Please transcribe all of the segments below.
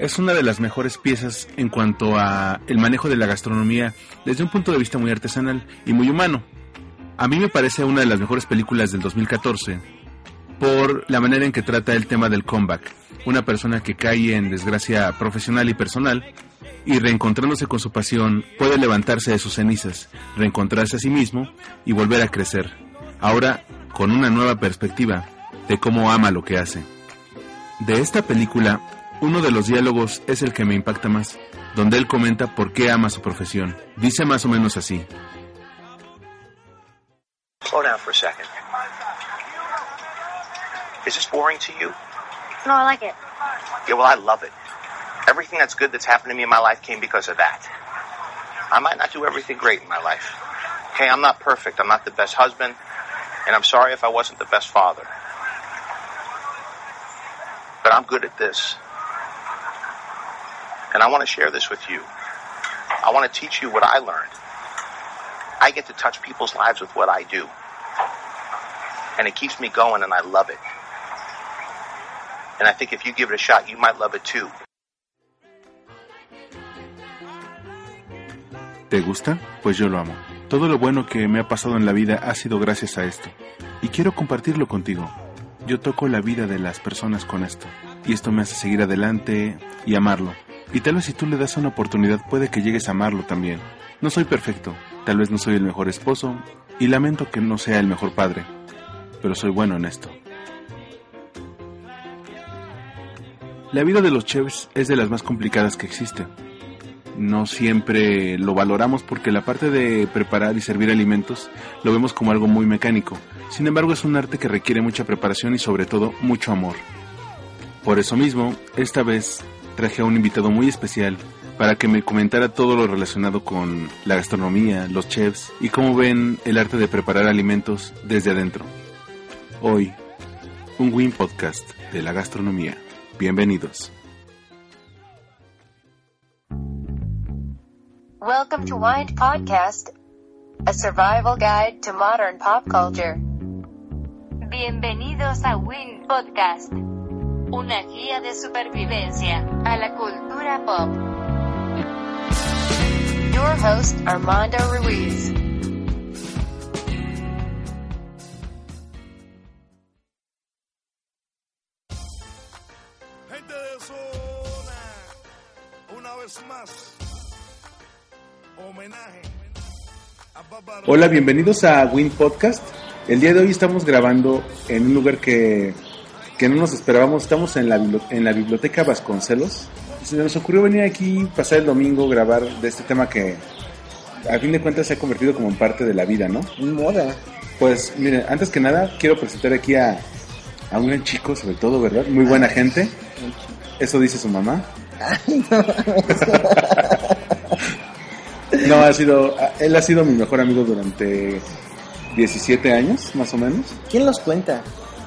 es una de las mejores piezas en cuanto a el manejo de la gastronomía desde un punto de vista muy artesanal y muy humano. A mí me parece una de las mejores películas del 2014 por la manera en que trata el tema del comeback. Una persona que cae en desgracia profesional y personal y reencontrándose con su pasión puede levantarse de sus cenizas, reencontrarse a sí mismo y volver a crecer. Ahora con una nueva perspectiva de cómo ama lo que hace. De esta película uno de los diálogos es el que me impacta más, donde él comenta por qué ama su profesión. Dice más o menos así. Slow down for a second. Is this boring to you? No, I like it. Yeah, well, I love it. Everything that's good that's happened to me in my life came because of that. I might not do everything great in my life. Okay, I'm not perfect. I'm not the best husband. And I'm sorry if I wasn't the best father. But I'm good at this. And I want to share this with you. I want to teach you what I learned. I get to touch people's lives with what I do. And it keeps me going and I love it. And I think if you give it a shot, you might love it too. ¿Te gusta? Pues yo lo amo. Todo lo bueno que me ha pasado en la vida ha sido gracias a esto. Y quiero compartirlo contigo. Yo toco la vida de las personas con esto. Y esto me hace seguir adelante y amarlo. Y tal vez si tú le das una oportunidad puede que llegues a amarlo también. No soy perfecto, tal vez no soy el mejor esposo y lamento que no sea el mejor padre, pero soy bueno en esto. La vida de los chefs es de las más complicadas que existe. No siempre lo valoramos porque la parte de preparar y servir alimentos lo vemos como algo muy mecánico. Sin embargo, es un arte que requiere mucha preparación y sobre todo mucho amor. Por eso mismo, esta vez traje a un invitado muy especial para que me comentara todo lo relacionado con la gastronomía, los chefs y cómo ven el arte de preparar alimentos desde adentro. Hoy, un Win Podcast de la gastronomía. Bienvenidos. Welcome to Wind Podcast, a survival guide to modern pop culture. Bienvenidos a Win Podcast, una guía de supervivencia a la cultura pop. Your host, Armando Ruiz. Gente de zona, una vez más, homenaje a. Hola, bienvenidos a Win Podcast. El día de hoy estamos grabando en un lugar que, que no nos esperábamos. Estamos en la, en la biblioteca Vasconcelos. Se nos ocurrió venir aquí, pasar el domingo, grabar de este tema que a fin de cuentas se ha convertido como en parte de la vida, ¿no? Moda. Pues miren, antes que nada quiero presentar aquí a, a un gran chico, sobre todo, ¿verdad? Muy buena gente. Eso dice su mamá. No, ha sido, él ha sido mi mejor amigo durante 17 años, más o menos. ¿Quién los cuenta?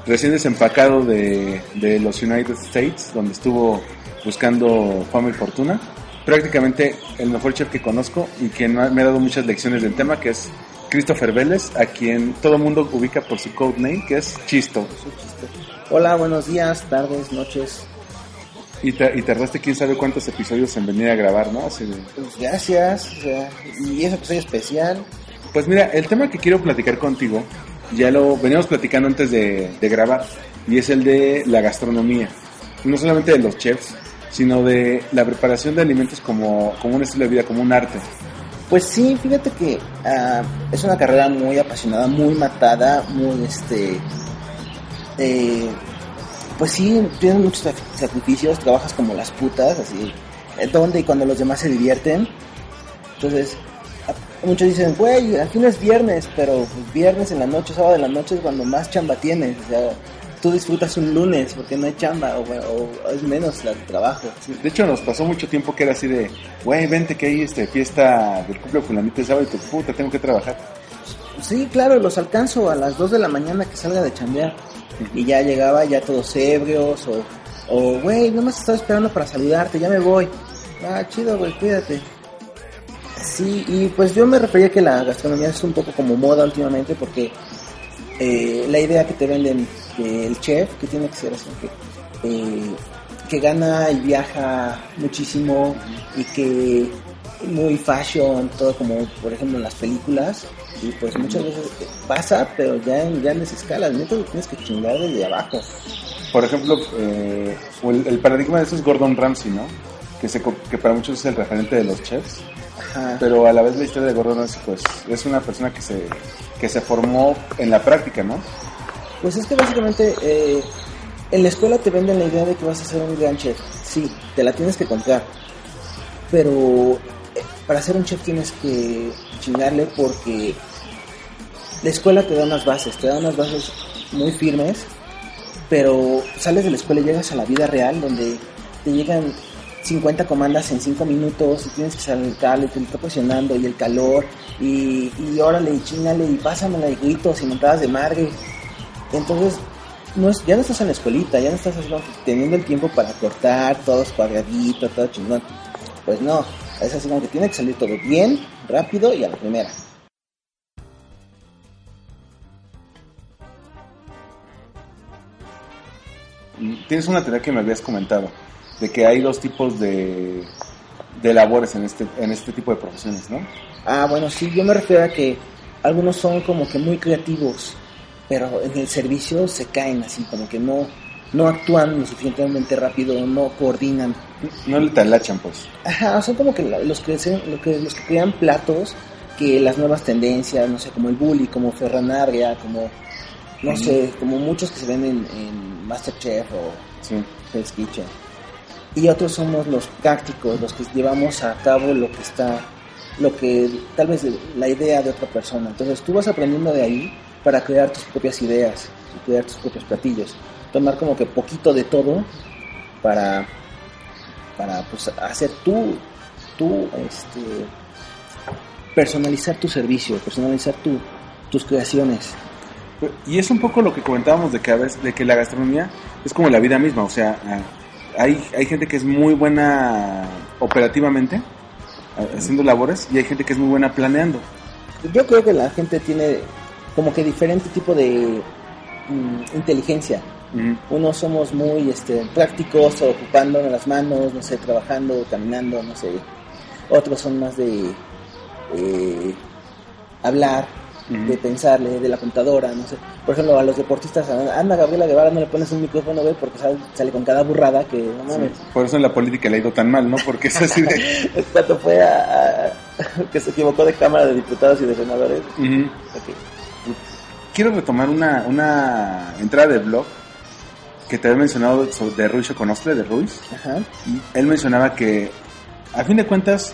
Recién desempacado de, de los United States, donde estuvo buscando fama y fortuna. Prácticamente el mejor chef que conozco y quien me ha dado muchas lecciones del tema, que es Christopher Vélez, a quien todo el mundo ubica por su codename, que es Chisto. Hola, buenos días, tardes, noches. Y, te- y tardaste quién sabe cuántos episodios en venir a grabar, ¿no? Así de- Pues gracias. O sea, y ese episodio especial. Pues mira, el tema que quiero platicar contigo, ya lo veníamos platicando antes de, grabar, y es el de la gastronomía. No solamente de los chefs, sino de la preparación de alimentos como, como un estilo de vida, como un arte. Pues sí, fíjate que ah, es una carrera muy apasionada, muy matada, muy este. eh, pues sí, tienes muchos sac- sacrificios, trabajas como las putas, así. eh, Donde y cuando los demás se divierten. Entonces, muchos dicen, güey, aquí no es viernes, pero pues, viernes en la noche, sábado en la noche es cuando más chamba tienes. O sea, tú disfrutas un lunes porque no hay chamba o, o es menos el trabajo. Sí, De hecho, nos pasó mucho tiempo que era así de, güey, vente que hay este, fiesta del cumple fulanito el sábado y tu puta, tengo que trabajar. Sí, claro, los alcanzo a las 2 de la mañana que salga de chambear. Y ya llegaba ya todos ebrios o, o güey, no me estaba esperando para saludarte, ya me voy. Ah, chido, güey, cuídate. Sí, y pues yo me refería que la gastronomía es un poco como moda últimamente porque eh, la idea que te venden del chef, que tiene que ser así, que, eh, que gana y viaja muchísimo y que muy fashion, todo como por ejemplo en las películas, y pues muchas veces pasa, pero ya en grandes escalas, neta lo tienes que chingar desde abajo. Por ejemplo, eh, el, el paradigma de eso es Gordon Ramsay, ¿no? Que, se, que para muchos es el referente de los chefs, Ajá. pero a la vez la historia de Gordon Ramsay, pues, es una persona que se, que se formó en la práctica, ¿no? Pues es que básicamente eh, en la escuela te venden la idea de que vas a ser un gran chef. Sí, te la tienes que comprar. Pero eh, para ser un chef tienes que chingarle porque la escuela te da unas bases, te da unas bases muy firmes, pero sales de la escuela y llegas a la vida real donde te llegan 50 comandas en 5 minutos y tienes que saltarle, te está presionando y el calor y, y órale y chingale y pásamela y gritos y montadas de madre. Entonces, no es, ya no estás en la escuelita, ya no estás teniendo el tiempo para cortar, todo cuadradito, todo chingón. Pues no, es así como que tiene que salir todo bien, rápido y a la primera. Tienes una teoría que me habías comentado, de que hay dos tipos de, de labores en este, en este tipo de profesiones, ¿no? Ah, bueno, sí, yo me refiero a que algunos son como que muy creativos, pero en el servicio se caen así, como que no, no actúan lo suficientemente rápido, no coordinan. No le talachan, pues. Ajá, son como que los que, se- lo que los que crean platos que las nuevas tendencias, no sé, como el bully, como Ferran Adria, como no sé, como muchos que se ven en, en Masterchef o Sí. Kitchen. Y otros somos los prácticos, los que llevamos a cabo lo que está, lo que tal vez la idea de otra persona. Entonces tú vas aprendiendo de ahí para crear tus propias ideas y crear tus propios platillos. Tomar como que poquito de todo para, para pues, hacer tú, tú, este, personalizar tu servicio, personalizar tu, tus creaciones. Y es un poco lo que comentábamos de que a veces, de que la gastronomía es como la vida misma, o sea, hay, hay gente que es muy buena operativamente, haciendo labores, y hay gente que es muy buena planeando. Yo creo que la gente tiene como que diferente tipo de mm, inteligencia. Unos somos muy este, prácticos, ocupándonos las manos, no sé, trabajando, caminando, no sé. Otros son más de eh, hablar, De pensarle, de la computadora, no sé. Por ejemplo, a los deportistas, a Ana Gabriela Guevara no le pones un micrófono, güey, porque sale, sale con cada burrada que, no mames. Por eso en la política le ha ido tan mal, ¿no? Porque es así de... Cuando fue a, a- que se equivocó de Cámara de Diputados y de Senadores. Quiero retomar una, una entrada de blog que te había mencionado sobre, de Ruiz Conostre, de Ruiz. Ajá. Y él mencionaba que, a fin de cuentas,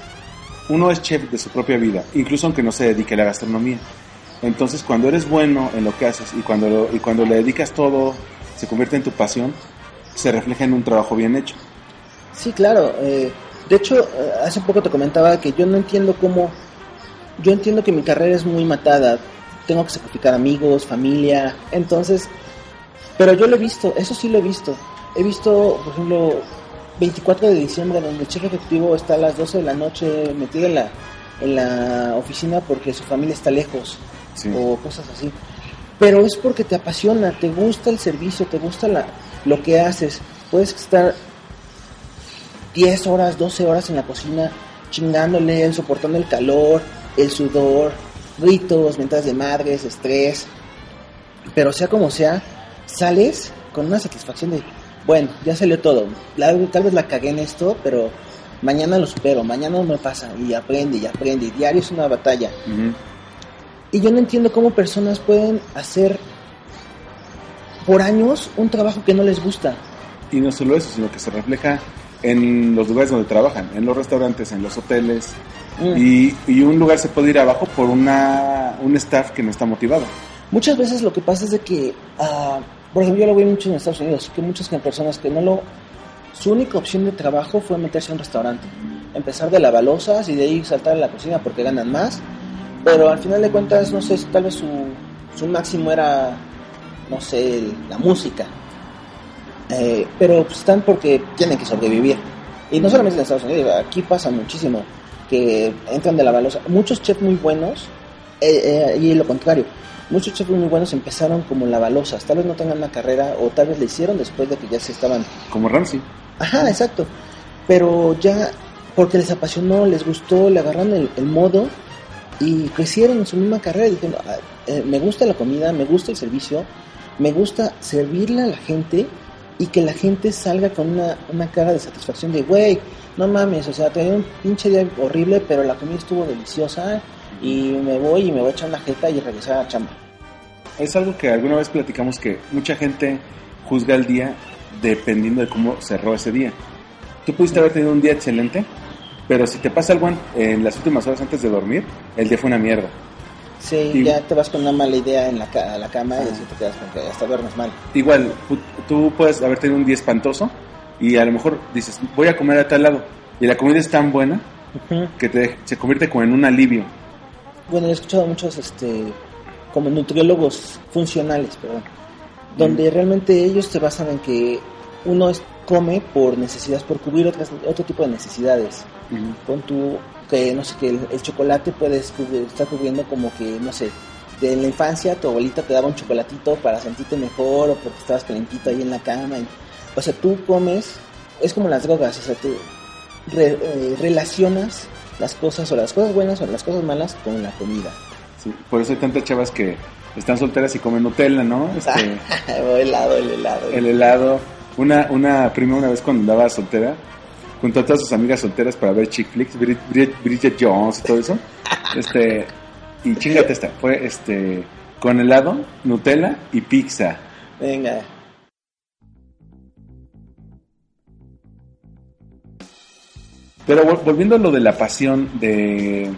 uno es chef de su propia vida, incluso aunque no se dedique a la gastronomía. Entonces, cuando eres bueno en lo que haces y cuando, lo- y cuando le dedicas todo, se convierte en tu pasión, se refleja en un trabajo bien hecho. Sí, claro. eh, de hecho, eh, hace poco te comentaba que yo no entiendo cómo... Yo entiendo que mi carrera es muy matada. Tengo que sacrificar amigos, familia. Entonces, pero yo lo he visto, eso sí lo he visto. He visto, por ejemplo, 24 de diciembre, donde el chef ejecutivo está a las 12 de la noche metido en la, en la oficina porque su familia está lejos Sí. o cosas así. Pero es porque te apasiona, te gusta el servicio, te gusta la, lo que haces. Puedes estar 10 horas, 12 horas en la cocina chingándole, soportando el calor, el sudor, gritos, mentadas de madres, estrés. Pero sea como sea, sales con una satisfacción de, bueno, ya salió todo. La- tal vez la cagué en esto, pero mañana lo supero, mañana no me pasa. Y aprende, y aprende, y diario es una batalla. Y yo no entiendo cómo personas pueden hacer por años un trabajo que no les gusta. Y no solo eso, sino que se refleja en los lugares donde trabajan, en los restaurantes, en los hoteles. Mm. Y, y un lugar se puede ir abajo por una, un staff que no está motivado. Muchas veces lo que pasa es de que ah, por ejemplo, yo lo veo mucho en Estados Unidos, que muchas personas que no lo... Su única opción de trabajo fue meterse a un restaurante. Empezar de lavalosas y de ahí saltar a la cocina porque ganan más. Pero al final de cuentas, no sé, tal vez su, su máximo era, no sé, la música. Eh, pero pues, están porque tienen que sobrevivir. Y no solamente en Estados Unidos, aquí pasa muchísimo que entran de la balosa. Muchos chefs muy buenos, eh, eh, y lo contrario, muchos chefs muy buenos empezaron como lavalosas. Tal vez no tengan una carrera o tal vez le hicieron después de que ya se estaban. Como Ramsey. Ajá, exacto. Pero ya porque les apasionó, les gustó, le agarraron el, el modo y crecieron en su misma carrera diciendo, "Ah, eh, me gusta la comida, me gusta el servicio, me gusta servirle a la gente y que la gente salga con una, una cara de satisfacción de, güey, no mames, o sea, tenía un pinche día horrible, pero la comida estuvo deliciosa y me voy y me voy a echar una jeta y regresar a la chamba. Es algo que alguna vez platicamos que mucha gente juzga el día dependiendo de cómo cerró ese día. Tú pudiste haber tenido un día excelente, pero si te pasa algo en las últimas horas antes de dormir, el día fue una mierda. Sí, Y- ya te vas con una mala idea en la, a la cama y así te quedas con que hasta duermes mal. Igual, tú puedes haber tenido un día espantoso y a lo mejor dices, voy a comer a tal lado. Y la comida es tan buena que te, se convierte como en un alivio. Bueno, he escuchado muchos, este, como nutriólogos funcionales, perdón, donde realmente ellos se basan en que uno come por necesidades, por cubrir otras, otro tipo de necesidades. Con tu, que no sé, que el, el chocolate puedes cubrir- estar cubriendo como que, no sé, de la infancia tu abuelita te daba un chocolatito para sentirte mejor o porque estabas calentito ahí en la cama. y- o sea, tú comes, es como las drogas, o sea, tú re- eh, relacionas las cosas o las cosas buenas o las cosas malas con la comida. Sí, por eso hay tantas chavas que están solteras y comen Nutella, ¿no? Este, o helado, el helado. el helado. Una, una prima una vez cuando andaba soltera, junto a todas sus amigas solteras para ver chick flicks, Brid- Brid- Bridget Jones y todo eso. Este, y chingate esta, fue este, con helado, Nutella y pizza. Venga. Pero vol- volviendo a lo de la pasión de...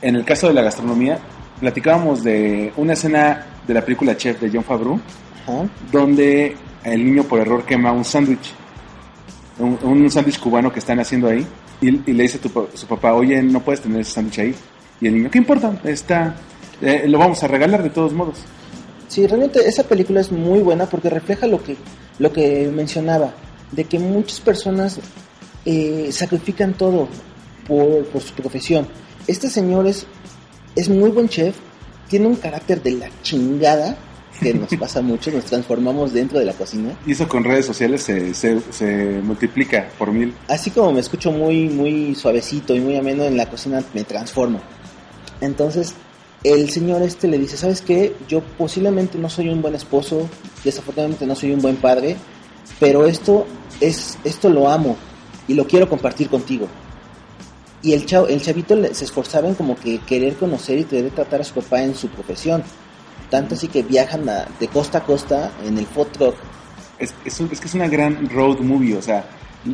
En el caso de la gastronomía, platicábamos de una escena de la película Chef de John Favreau, Ajá. donde el niño por error quema un sándwich, un, sándwich cubano que están haciendo ahí, y, le dice a tu su papá, oye, no puedes tener ese sándwich ahí. Y el niño, ¿qué importa? Está, eh, lo vamos a regalar de todos modos. Sí, realmente esa película es muy buena porque refleja lo que, lo que mencionaba, de que muchas personas eh, sacrifican todo por, por su profesión. Este señor es, es muy buen chef, tiene un carácter de la chingada, que nos pasa mucho, nos transformamos dentro de la cocina. Y eso con redes sociales se, se, se multiplica por mil. Así como me escucho muy, muy suavecito y muy ameno en la cocina, me transformo. Entonces, el señor este le dice, ¿sabes qué? Yo posiblemente no soy un buen esposo, desafortunadamente no soy un buen padre, pero esto es, esto lo amo y lo quiero compartir contigo. Y el, chavo, el chavito se esforzaba en como que querer conocer y querer tratar a su papá en su profesión. Tanto así que viajan a- de costa a costa en el food truck. Es, es, un- es que es una gran road movie, o sea,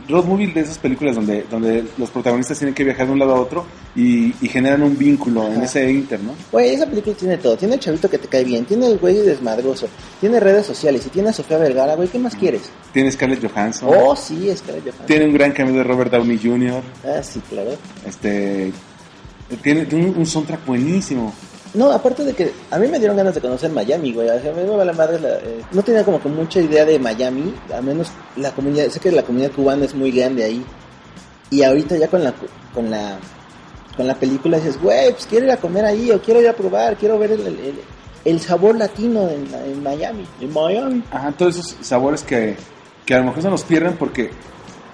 road movie de esas películas donde, donde los protagonistas tienen que viajar de un lado a otro y, y generan un vínculo en ese inter, ¿no? Güey, esa película tiene todo. Tiene el chavito que te cae bien, tiene el güey desmadroso, tiene redes sociales y tiene a Sofía Vergara, güey, ¿qué más quieres? Tiene Scarlett Johansson, Oh, sí, Scarlett Johansson. tiene un gran cambio de Robert Downey Jr., Ah, sí, claro. este, tiene un, un soundtrack buenísimo. No, aparte de que a mí me dieron ganas de conocer Miami, güey. O sea, a mí me vale madre la- eh, no tenía como que mucha idea de Miami, al menos la comunidad, sé que la comunidad cubana es muy grande ahí. Y ahorita ya con la con la con la película dices, güey, pues quiero ir a comer ahí o quiero ir a probar, quiero ver el, el, el- el sabor latino en, en Miami, en Miami. Ajá, todos esos sabores que, que a lo mejor se nos pierden porque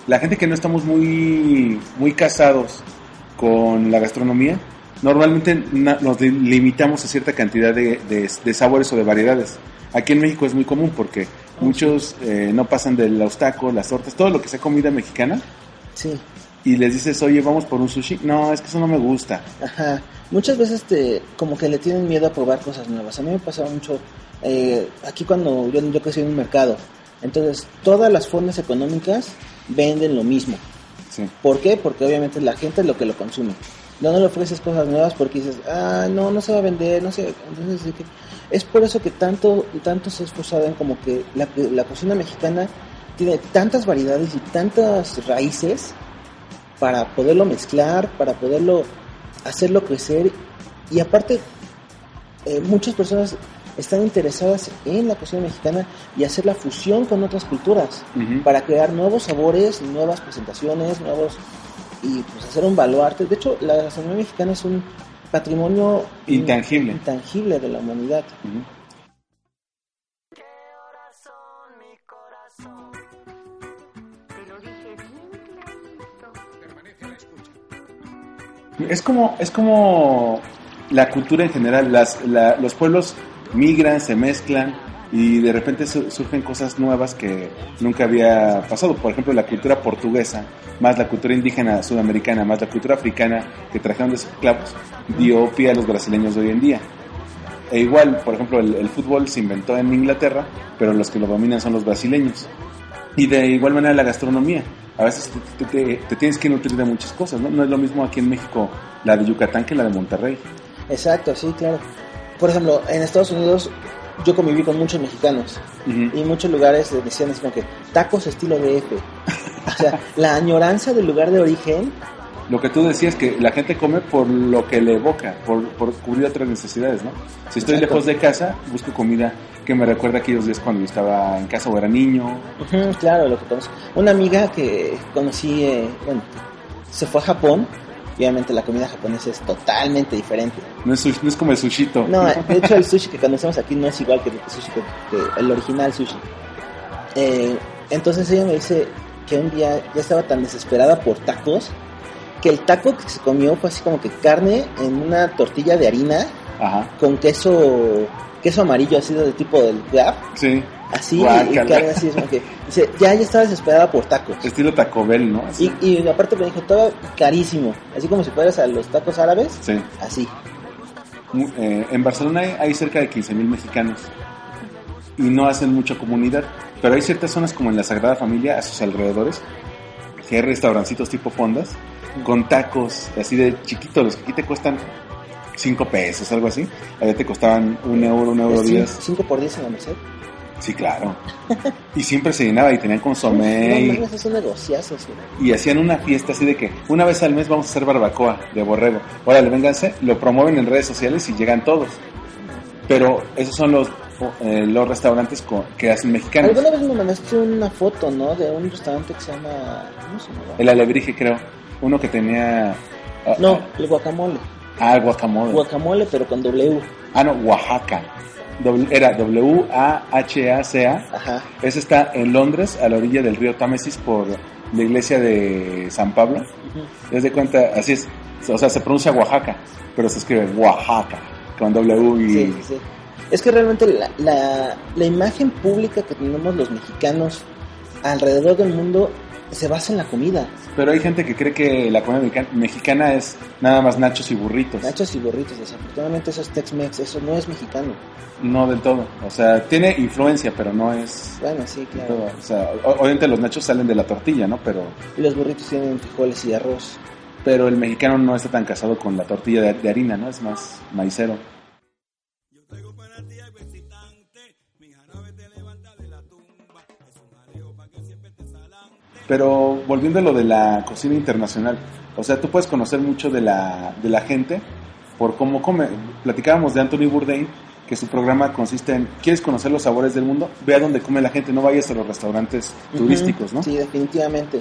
la gente que no estamos muy, muy casados con la gastronomía, normalmente nos li- limitamos a cierta cantidad de, de- de sabores o de variedades. Aquí en México es muy común porque muchos eh, no pasan de los tacos, las tortas, todo lo que sea comida mexicana Sí. y les dices, oye, vamos por un sushi. No, es que eso no me gusta. Ajá. Muchas veces te, como que le tienen miedo a probar cosas nuevas. A mí me pasaba mucho eh, aquí cuando yo, yo crecí en un mercado. Entonces, todas las formas económicas venden lo mismo. Sí. ¿Por qué? Porque obviamente la gente es lo que lo consume. No le ofreces cosas nuevas porque dices, ah, no, no se va a vender, no sé. Entonces, es por eso que tanto, tanto se ha esforzado en como que la, la cocina mexicana tiene tantas variedades y tantas raíces para poderlo mezclar, para poderlo hacerlo crecer. Y aparte, eh, muchas personas están interesadas en la cocina mexicana y hacer la fusión con otras culturas para crear nuevos sabores, nuevas presentaciones, nuevos y pues hacer un baluarte. De hecho, la gastronomía mexicana es un patrimonio Intangible. intangible de la humanidad. Es como, es como la cultura en general, las, la- los pueblos migran, se mezclan y de repente su- surgen cosas nuevas que nunca había pasado. Por ejemplo, la cultura portuguesa, más la cultura indígena sudamericana, más la cultura africana que trajeron de esclavos, dio pie a los brasileños de hoy en día. E igual, por ejemplo, el, fútbol se inventó en Inglaterra, pero los que lo dominan son los brasileños. Y de igual manera la gastronomía. A veces te- te tienes que nutrir de muchas cosas, ¿no? No es lo mismo aquí en México la de Yucatán que la de Monterrey. Exacto, sí, claro. Por ejemplo, en Estados Unidos yo conviví con muchos mexicanos y muchos lugares decían así como que tacos estilo DF. O sea, la añoranza del lugar de origen Lo que tú decías que la gente come por lo que le evoca, por, por cubrir otras necesidades, ¿no? Si estoy Exacto. lejos de casa, busco comida que me recuerda aquellos días cuando yo estaba en casa o era niño. Claro, lo que conozco. Una amiga que conocí, eh, bueno, se fue a Japón y obviamente la comida japonesa es totalmente diferente. No es, no es como el sushito. No, de hecho el sushi que conocemos aquí no es igual que el sushi que, que el original sushi. Eh, entonces ella me dice que un día ya estaba tan desesperada por tacos que el taco que se comió fue así como que carne en una tortilla de harina Ajá, con queso queso amarillo así de tipo del Gap, sí. Así y carne así que dice ya ya estaba desesperada por tacos. Estilo Taco Bell, ¿no? Así. Y, y aparte me dijo, todo carísimo. Así como si fueras a los tacos árabes. Sí. Así. Eh, en Barcelona hay, hay cerca de 15.000 mexicanos y no hacen mucha comunidad, pero hay ciertas zonas como en la Sagrada Familia, a sus alrededores, que hay restaurancitos tipo fondas, con tacos así de chiquitos, los que aquí te cuestan 5 pesos, algo así, allá te costaban un euro, un euro 10. 5 por 10 en la Merced. Sí, claro. Y siempre se llenaba y tenían consomé No, y, hacían una fiesta así de que una vez al mes vamos a hacer barbacoa de borrego. Órale, vénganse, lo promueven en redes sociales y llegan todos. Pero esos son los, eh, los restaurantes co- que hacen mexicanos. Alguna vez me mandaste una foto, ¿no? De un restaurante que se llama... ¿Cómo se llama? El alebrije, creo. Uno que tenía... ah, No, el guacamole. Ah, el guacamole. Guacamole, pero con W. Ah, no, Oaxaca. Era W-A-H-A-C-A. Ajá. Ese está en Londres, a la orilla del río Támesis, por la iglesia de San Pablo. ¿Te das cuenta? Así es. O sea, se pronuncia Oaxaca, pero se escribe Oaxaca, con W y... Sí, sí, sí. Es que realmente la, la, la imagen pública que tenemos los mexicanos alrededor del mundo se basa en la comida. Pero hay gente que cree que la comida mexica- mexicana es nada más nachos y burritos. Nachos y burritos, desafortunadamente eso es Tex-Mex, eso no es mexicano. No del todo. O sea, tiene influencia, pero no es... Bueno, sí, claro. todo. O sea, obviamente los nachos salen de la tortilla, ¿no? Pero, Y los burritos tienen frijoles y arroz. pero el mexicano no está tan casado con la tortilla de, de harina, ¿no? Es más maicero. Pero volviendo a lo de la cocina internacional, o sea, tú puedes conocer mucho de la, de la gente por cómo come. Platicábamos de Anthony Bourdain, que su programa consiste en, ¿quieres conocer los sabores del mundo? Ve a donde come la gente, no vayas a los restaurantes turísticos, ¿no? Sí, definitivamente.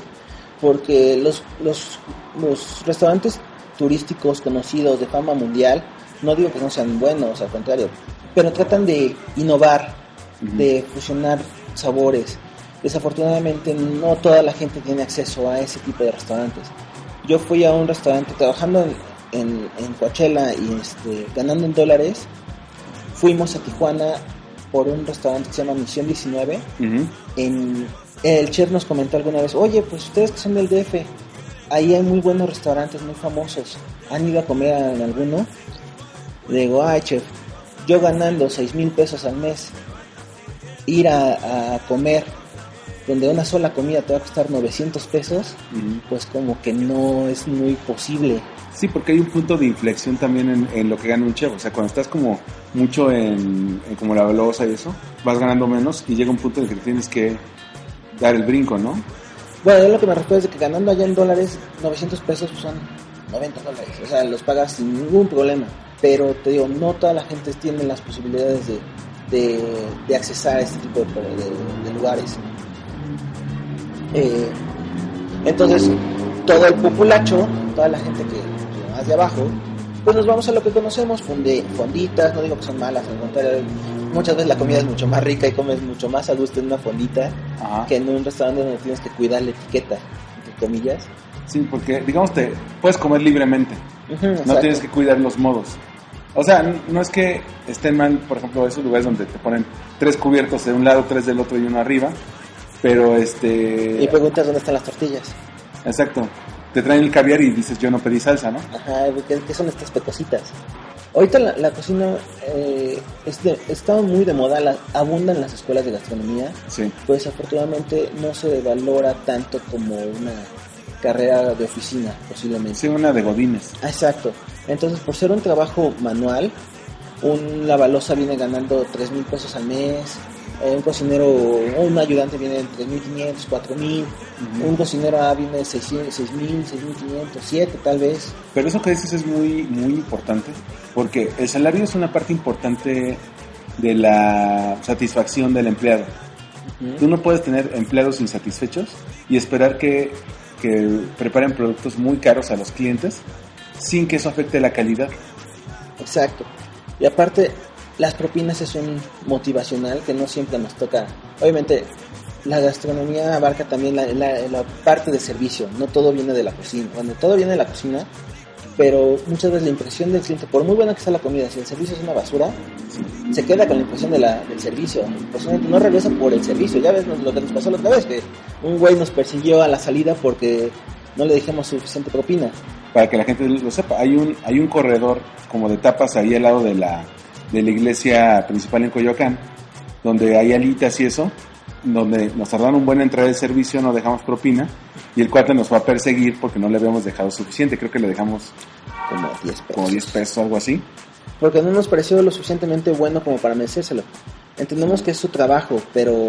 Porque los, los, los restaurantes turísticos conocidos de fama mundial, no digo que no sean buenos, al contrario, pero tratan de innovar, de fusionar sabores. Desafortunadamente no toda la gente tiene acceso a ese tipo de restaurantes. Yo fui a un restaurante trabajando en, en, en Coachella y este, ganando en dólares. Fuimos a Tijuana por un restaurante que se llama Misión 19 Ujú. en el chef nos comentó alguna vez, oye, pues ustedes que son del DF, ahí hay muy buenos restaurantes muy famosos, ¿han ido a comer en alguno? Le digo, ay chef, yo ganando seis mil pesos al mes, ir a, a comer donde una sola comida te va a costar 900 pesos, Ujú. pues como que no es muy posible. Sí, porque hay un punto de inflexión también en, en lo que gana un chef. O sea, cuando estás como mucho en, en como la velosa y eso, vas ganando menos y llega un punto en el que tienes que dar el brinco, ¿no? Bueno, yo lo que me refiero es de que ganando allá en dólares, 900 pesos son 90 dólares. O sea, los pagas sin ningún problema. Pero te digo, no toda la gente tiene las posibilidades de, de, de accesar a este tipo de lugares. Eh, entonces, todo el populacho, toda la gente que, que más de abajo, pues nos vamos a lo que conocemos, fonde- fonditas, no digo que son malas, al contrario, muchas veces la comida es mucho más rica y comes mucho más a gusto en una fondita Ajá. que en un restaurante donde tienes que cuidar la etiqueta, entre comillas. Sí, porque digamos te puedes comer libremente, no tienes que cuidar los modos. O sea, no es que estén mal, por ejemplo, esos lugares donde te ponen tres cubiertos de un lado, tres del otro y uno arriba, pero este... Y preguntas dónde están las tortillas. Exacto. Te traen el caviar y dices, yo no pedí salsa, ¿no? Ajá, ¿qué, qué son estas pecositas? Ahorita la, la cocina eh, es de- está muy de moda, la, abundan las escuelas de gastronomía, Sí. pues afortunadamente no se valora tanto como una carrera de oficina, posiblemente. Sí, una de godines. Ah, Exacto. Entonces, por ser un trabajo manual, un lavalosa viene ganando 3 mil pesos al mes, un cocinero un ayudante viene en 3.500, 4.000, un cocinero A viene 600, 6.000, 6.500, 7 tal vez. Pero eso que dices es muy, muy importante, porque el salario es una parte importante de la satisfacción del empleado. Tú no puedes tener empleados insatisfechos y esperar que, que preparen productos muy caros a los clientes sin que eso afecte la calidad. Exacto. Y aparte, las propinas es un motivacional que no siempre nos toca. Obviamente, la gastronomía abarca también la, la- parte de servicio, no todo viene de la cocina. Cuando todo viene de la cocina, pero muchas veces la impresión del cliente, por muy buena que sea la comida, si el servicio es una basura, se queda con la impresión de la, del servicio. Posiblemente no regresa por el servicio. Ya ves lo que nos pasó la otra vez, que un güey nos persiguió a la salida porque no le dijimos suficiente propina. Para que la gente lo sepa, hay un, hay un corredor como de tapas ahí al lado de la, de la iglesia principal en Coyoacán, donde hay alitas y eso, donde nos tardaron un buen entrar de servicio, no dejamos propina, y el cuate nos va a perseguir porque no le habíamos dejado suficiente, creo que le dejamos Como 10 pesos. como 10 pesos algo así. Porque no nos pareció lo suficientemente bueno como para merecérselo. Entendemos que es su trabajo, pero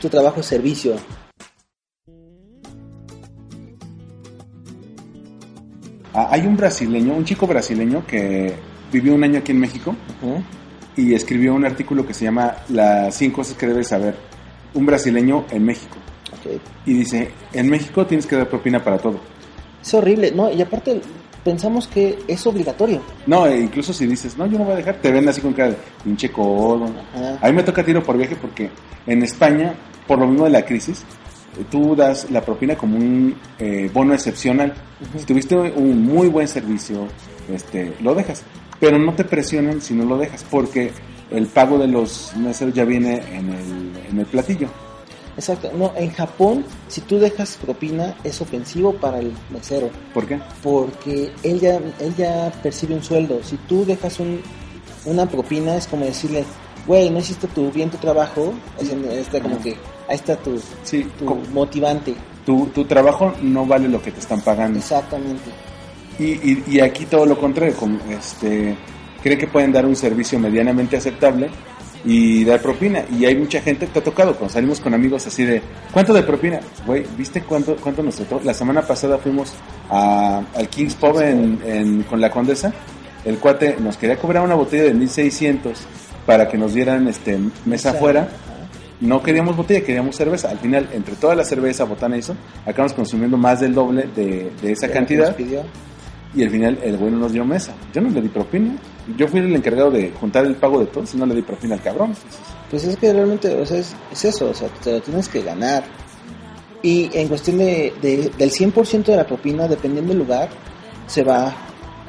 su trabajo es servicio. Ah, hay un brasileño, un chico brasileño que vivió un año aquí en México. Y escribió un artículo que se llama Las 100 cosas que debes saber. Un brasileño en México. Y dice, en México tienes que dar propina para todo. Es horrible, ¿no? Y aparte pensamos que es obligatorio. No, e incluso si dices, no, yo no voy a dejar, te ven así con cara de pinche codo. Ajá. A mí me toca tiro por viaje porque en España, por lo mismo de la crisis, tú das la propina como un eh, bono excepcional. Si tuviste un muy buen servicio, este, lo dejas. Pero no te presionan si no lo dejas, porque el pago de los meseros ya viene en el, en el platillo. Exacto. No, en Japón, si tú dejas propina, es ofensivo para el mesero. ¿Por qué? Porque él ya, él ya percibe un sueldo. Si tú dejas un, una propina, es como decirle, güey, no hiciste tu, bien tu trabajo. Es, como que, ahí está tu, Sí, tu motivante. tu, tu trabajo no vale lo que te están pagando. Exactamente. Y, y, y aquí todo lo contrario, como, este, creen que pueden dar un servicio medianamente aceptable y dar propina. Y hay mucha gente que te ha tocado, cuando salimos con amigos así de, ¿cuánto de propina? Güey, ¿viste cuánto, cuánto nos tocó? La semana pasada fuimos a, al King's Pub en, en- con la Condesa. El cuate nos quería cobrar una botella de 1600 para que nos dieran este mesa afuera. No queríamos botella, queríamos cerveza. Al final, entre toda la cerveza, botana y eso, acabamos consumiendo más del doble de, de esa cantidad nos pidió. Y al final el güey no nos dio mesa. Yo no le di propina. Yo fui el encargado de juntar el pago de todos y no le di propina al cabrón. Pues es que realmente, o sea, es, es eso, o sea, te lo tienes que ganar. Y en cuestión de, de- del 100% de la propina, dependiendo del lugar, se va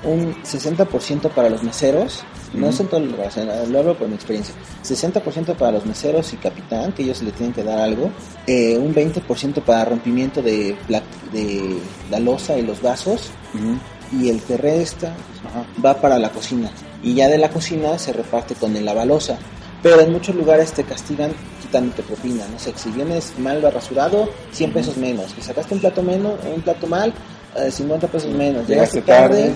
un 60% para los meseros, no es en todos los lugares, lo hablo por mi experiencia, 60% para los meseros y capitán, que ellos le tienen que dar algo, eh, un 20% para rompimiento de, pla- de la losa y los vasos, y el que resta Ajá. va para la cocina. Y ya de la cocina se reparte con el lavalosa. pero en muchos lugares te castigan quitándote propina. No sé, si vienes mal rasurado, 100 pesos menos. Si sacaste un plato menos, un plato mal, eh, 50 pesos menos. Llegaste, Llegaste tarde, tarde.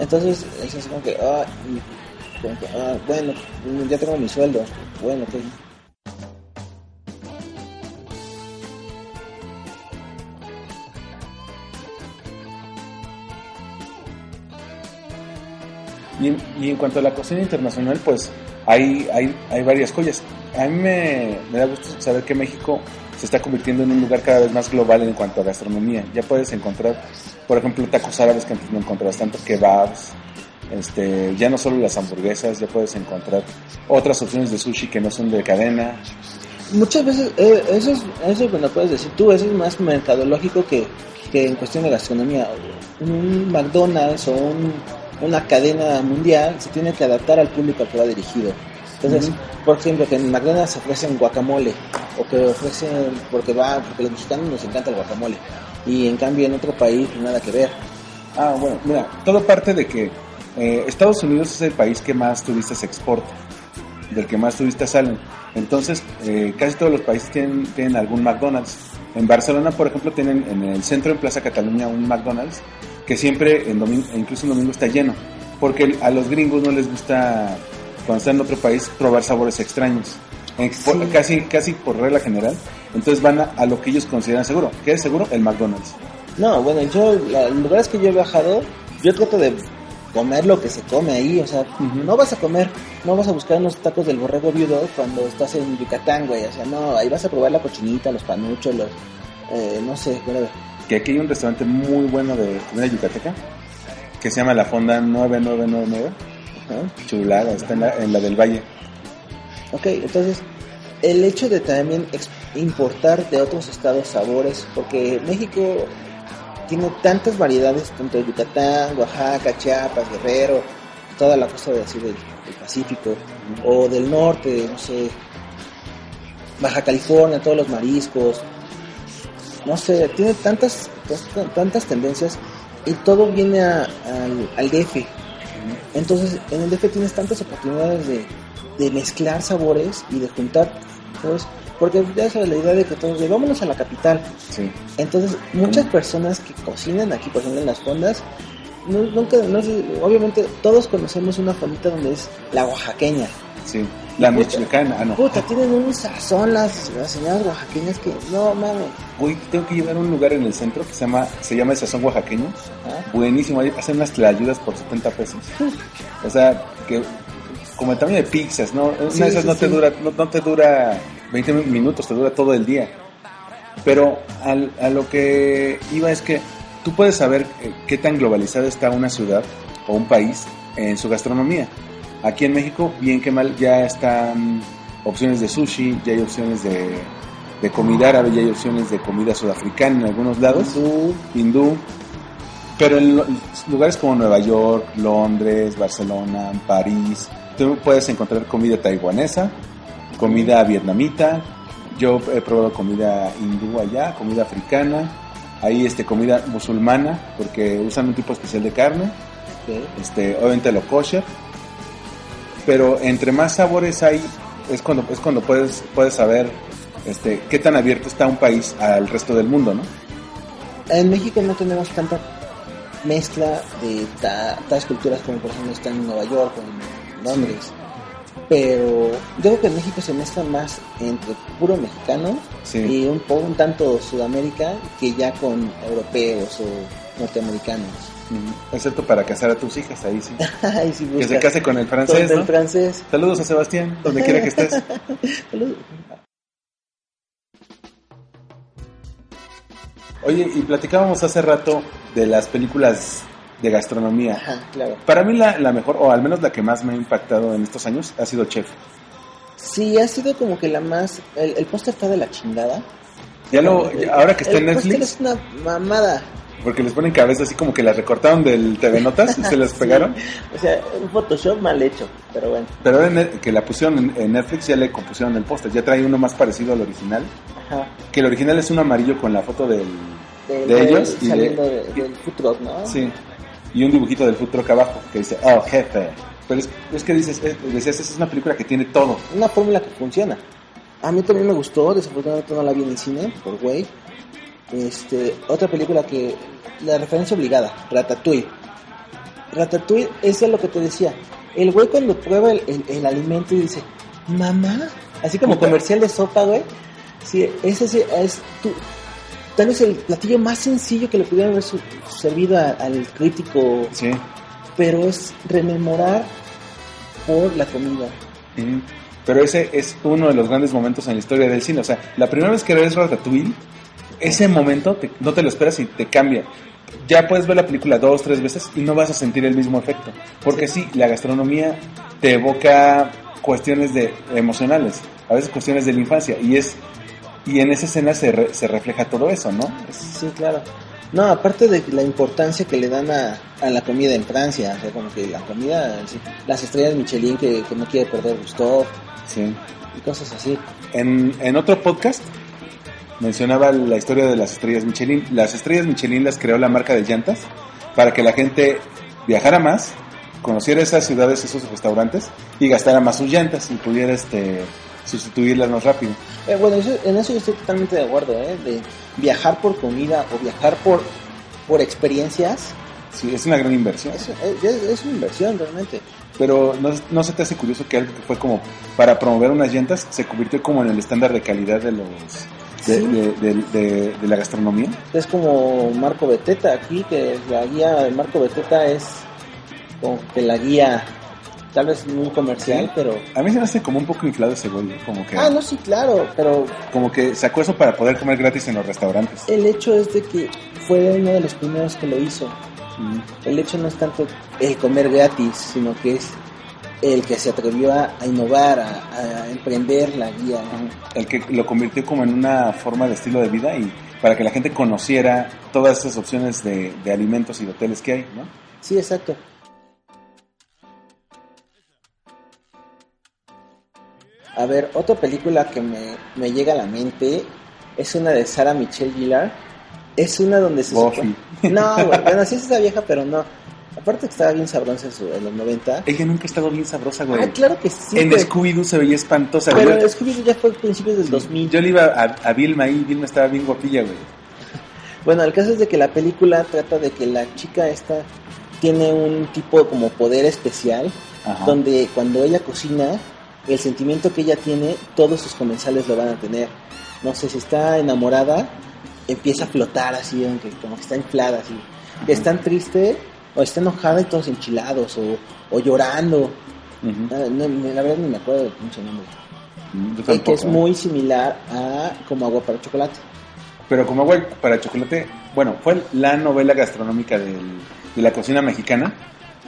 entonces es como que, ah, como que, ah, bueno, ya tengo mi sueldo. Bueno, pues Y, y en cuanto a la cocina internacional, pues hay, hay, hay varias joyas. A mí me, me da gusto saber que México se está convirtiendo en un lugar cada vez más global en cuanto a gastronomía. Ya puedes encontrar, por ejemplo, tacos árabes que antes no encontrabas tanto, kebabs, este, ya no solo las hamburguesas, ya puedes encontrar otras opciones de sushi que no son de cadena. Muchas veces, eh, eso, es, eso me lo puedes decir tú, eso es más mercadológico que, que en cuestión de gastronomía. Un McDonald's o un- una cadena mundial se tiene que adaptar al público al que va dirigido. Entonces, por ejemplo, que en McDonald's ofrecen guacamole, o que ofrecen, porque va, porque los mexicanos nos encanta el guacamole, y en cambio en otro país pues, nada que ver. Ah, bueno, mira, todo parte de que eh, Estados Unidos es el país que más turistas exporta, del que más turistas salen. Entonces, eh, casi todos los países tienen, tienen algún McDonald's. En Barcelona, por ejemplo, tienen en el centro, en Plaza Cataluña, un McDonald's que siempre, en domingo, incluso en domingo, está lleno. Porque a los gringos no les gusta, cuando están en otro país, probar sabores extraños. En- por- Sí. casi, casi por regla general. Entonces van a, a lo que ellos consideran seguro. ¿Qué es seguro? El McDonald's. No, bueno, yo, la, lugares que yo he viajado, yo trato de comer lo que se come ahí, o sea, no vas a comer, no vas a buscar unos tacos del borrego viudo cuando estás en Yucatán, güey, o sea, no, ahí vas a probar la cochinita, los panuchos, los, eh, no sé, whatever. Que aquí hay un restaurante muy bueno de comida yucateca que se llama La Fonda 9999. Ajá. Chulada, está en la, en la del Valle. Ok, entonces, el hecho de también importar de otros estados sabores, porque México tiene tantas variedades, tanto de Yucatán, Oaxaca, Chiapas, Guerrero, toda la costa de así del, del Pacífico, o del norte, no sé, Baja California, todos los mariscos, no sé, tiene tantas, tantas- tendencias y todo viene a- al, al DF. Entonces, en el DF tienes tantas oportunidades de, de mezclar sabores y de juntar, pues, porque ya sabes la idea de que todos de vámonos a la capital. Sí. Entonces, muchas personas que cocinan aquí, por ejemplo, en las fondas, no- nunca, no sé, obviamente todos conocemos una fondita donde es la oaxaqueña. Sí. La Puta. michoacana, ah, no. Puta, tienen un sazón las, las señoras oaxaqueñas que, no mames. Uy, tengo que llevar a un lugar en el centro que se llama, se llama el Sazón Oaxaqueño. ¿ah? Buenísimo, ahí hacen unas tlayudas por 70 pesos. O sea, que como el tamaño de pizzas, ¿no? Una Sí, de esas sí, no, te dura, no, no te dura 20 minutos, te dura todo el día. Pero al- a lo que iba es que tú puedes saber eh, qué tan globalizada está una ciudad o un país en su gastronomía. Aquí en México, bien que mal, ya están opciones de sushi, ya hay opciones de, de comida árabe, ya hay opciones de comida sudafricana en algunos lados, Hindú. hindú. Pero en lugares como Nueva York, Londres, Barcelona, París, tú puedes encontrar comida taiwanesa, comida vietnamita. Yo he probado comida hindú allá, comida africana. Ahí este comida musulmana porque usan un tipo especial de carne. Este, obviamente lo kosher. Pero entre más sabores hay es cuando es cuando puedes puedes saber este qué tan abierto está un país al resto del mundo, ¿no? En México no tenemos tanta mezcla de ta- tales culturas como por ejemplo está en Nueva York o en Londres. Pero yo creo que en México se mezcla más entre puro mexicano Sí. y un poco un tanto Sudamérica que ya con europeos o norteamericanos. Ujú. Excepto para casar a tus hijas, ahí sí. Que se case con el con francés. Saludos a Sebastián, donde quiera que estés. Oye, y platicábamos hace rato de las películas de gastronomía. Ajá, claro. Para mí la, la mejor, o al menos la que más me ha impactado en estos años, ha sido Chef. Sí, ha sido como que la más... El, el póster está de la chingada. Ya lo, ahora que está en el póster Netflix, es una mamada. Porque les ponen cabeza así como que las recortaron del TV Notas y se las pegaron. O sea, un Photoshop mal hecho, pero bueno. Pero ahora Net- que la pusieron en, Netflix ya le compusieron el póster, ya trae uno más parecido al original. Ajá. Que el original es un amarillo con la foto del... Del- De del- ellos y Saliendo de- del food truck, ¿no? Sí. Y un dibujito del food truck abajo que dice, oh jefe. Pero es, es que dices, eh, decías, es una película que tiene todo. Una fórmula que funciona. A mí también me gustó, desafortunadamente no la vi en el cine, por güey. Este, otra película que, la referencia obligada, Ratatouille. Ratatouille es lo que te decía. El güey cuando prueba el, el- el alimento y dice, mamá, así como comercial de sopa, güey. Sí, ese es, es tu, tal vez el platillo más sencillo que le pudieran haber su- servido a- al crítico, Sí. pero es rememorar por la comida. Pero ese es uno de los grandes momentos en la historia del cine. O sea, la primera vez que ves Ratatouille, ese momento te- no te lo esperas y te cambia. Ya puedes ver la película dos, tres veces y no vas a sentir el mismo efecto. Porque sí, la gastronomía te evoca cuestiones de emocionales, a veces cuestiones de la infancia. Y es y en esa escena se, re- se refleja todo eso, ¿no? Sí, claro. No, aparte de la importancia que le dan a, a la comida en Francia, o sea, como que la comida, sí, las estrellas Michelin que, que no quiere perder Gusto Sí. y cosas así. En, en otro podcast mencionaba la historia de las estrellas Michelin. Las estrellas Michelin las creó la marca de llantas para que la gente viajara más, conociera esas ciudades, esos restaurantes y gastara más sus llantas y pudiera este, sustituirlas más rápido. Eh, bueno, eso- en eso yo estoy totalmente de acuerdo, ¿eh? De viajar por comida o viajar por, por experiencias, Sí, es una gran inversión. es, es- es una inversión realmente. Pero ¿no, no se te hace curioso que algo que fue como para promover unas llantas se convirtió como en el estándar de calidad de los de, Sí. de- de- de- de la gastronomía? Es como Marco Beteta aquí, que la guía de Marco Beteta es como que la guía, tal vez muy comercial, Sí. pero... A mí se me hace como un poco inflado ese ¿eh? como que Ah, no, sí, claro, pero como que sacó eso para poder comer gratis en los restaurantes. el hecho es de que fue uno de los primeros que lo hizo. Mm. El hecho no es tanto el comer gratis, sino que es el que se atrevió a, a innovar, a, a emprender la guía. ¿no? El que lo convirtió como en una forma de estilo de vida y para que la gente conociera todas esas opciones de, de alimentos y de hoteles que hay, ¿no? Sí, exacto. A ver, otra película que me, me llega a la mente es una de Sarah Michelle Gellar. Es una donde se Buffy. supone- No, bueno, sí es esa vieja, pero no. Aparte que estaba bien sabrosa en, los 90. Ella nunca ha estado bien sabrosa, güey. Ah, claro que sí. en. Scooby-Doo se veía espantosa, Pero güey. Scooby-Doo ya fue a principios del 2000. Yo le iba a, a Vilma ahí, Vilma estaba bien guapilla, güey. Bueno, el caso es de que la película trata de que la chica esta tiene un tipo como poder especial, Ajá. donde cuando ella cocina, el sentimiento que ella tiene, todos sus comensales lo van a tener. No sé, si está enamorada, empieza a flotar así, aunque como que está inflada así. Que está triste, o está enojada y todos enchilados, o, o llorando. Ah, no, no, la verdad ni me acuerdo del pinche nombre. Mm, Yo Eh, que tampoco, es muy similar a como agua para chocolate. Pero como agua para chocolate, bueno, fue la novela gastronómica del- de la cocina mexicana,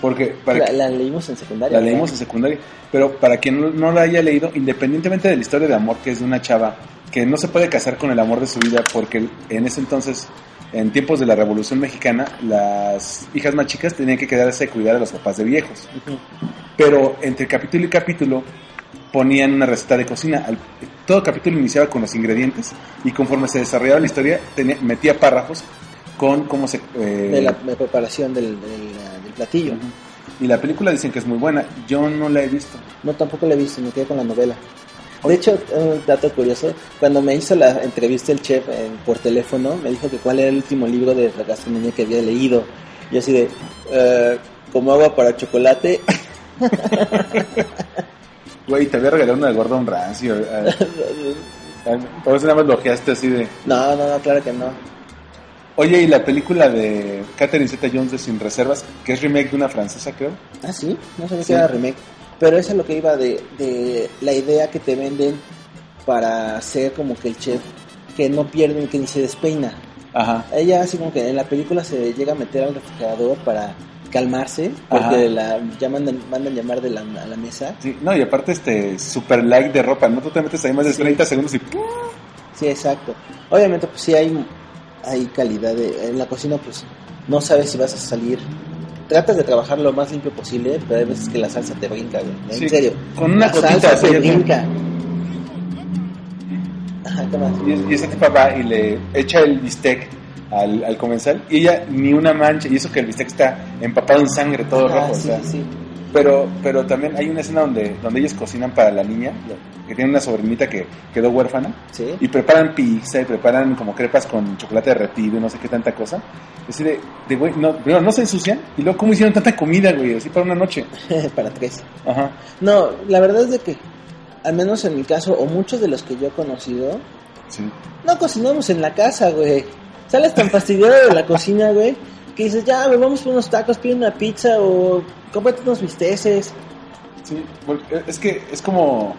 porque para La, que- la leímos en secundaria. la ¿verdad? leímos en secundaria, pero para quien no, no la haya leído, independientemente de la historia de amor que es de una chava que no se puede casar con el amor de su vida porque en ese entonces, en tiempos de la Revolución Mexicana, las hijas más chicas tenían que quedarse a cuidar a los papás de viejos. Pero entre capítulo y capítulo ponían una receta de cocina. Todo capítulo iniciaba con los ingredientes y conforme se desarrollaba la historia tenía, metía párrafos con cómo se... eh, de la preparación del, del, del platillo. Y la película dicen que es muy buena. Yo no la he visto. No, tampoco la he visto, me quedé con la novela. De hecho, un dato curioso, cuando me hizo la entrevista el chef eh, por teléfono, me dijo que cuál era el último libro de la gastronomía que había leído. Yo así de, eh, como agua para chocolate. Güey, te había regalado una de Gordon Ramsay. o- a- a- Por eso nada más lo ojeaste así de... no, no, no, claro que no. Oye, y la película de Catherine Zeta-Jones de Sin Reservas, que es remake de una francesa, creo. Ah, sí, no sabía Sí. que era remake. Pero eso es lo que iba de, de la idea que te venden para hacer como que el chef que no pierde, que ni se despeina. Ajá. Ella así como que en la película se llega a meter al refrigerador para calmarse, porque Ajá. la ya mandan, mandan llamar de la, a la mesa. Sí, no, y aparte este super like de ropa, ¿no? Tú te metes ahí más de 30 segundos y ¡pum! Sí, exacto. Obviamente pues sí hay, hay calidad de, en la cocina pues no sabes si vas a salir. Tratas de trabajar lo más limpio posible, pero hay veces que la salsa te brinca, güey. En Sí, serio. con una la salsa ya- brinca. Y, y esta tipa va y le echa el bistec al, al comensal y ella ni una mancha, y eso que el bistec está empapado en sangre, todo Ajá, rojo, sí, o sea. sí, sí. Pero, pero también hay una escena donde, donde ellos cocinan para la niña, que tiene una sobrinita que quedó huérfana, Sí. y preparan pizza y preparan como crepas con chocolate derretido y no sé qué tanta cosa. Es decir, de, güey, no, no se ensucian, y luego, ¿cómo hicieron tanta comida, güey? Así para una noche. Para tres. Ajá. No, la verdad es de que, al menos en mi caso, o muchos de los que yo he conocido, Sí. no cocinamos en la casa, güey. Sales tan fastidiado de la cocina, güey, que dices, ya, güey, vamos por unos tacos, pide una pizza o cómprate unos bisteces. Sí, porque es que es como,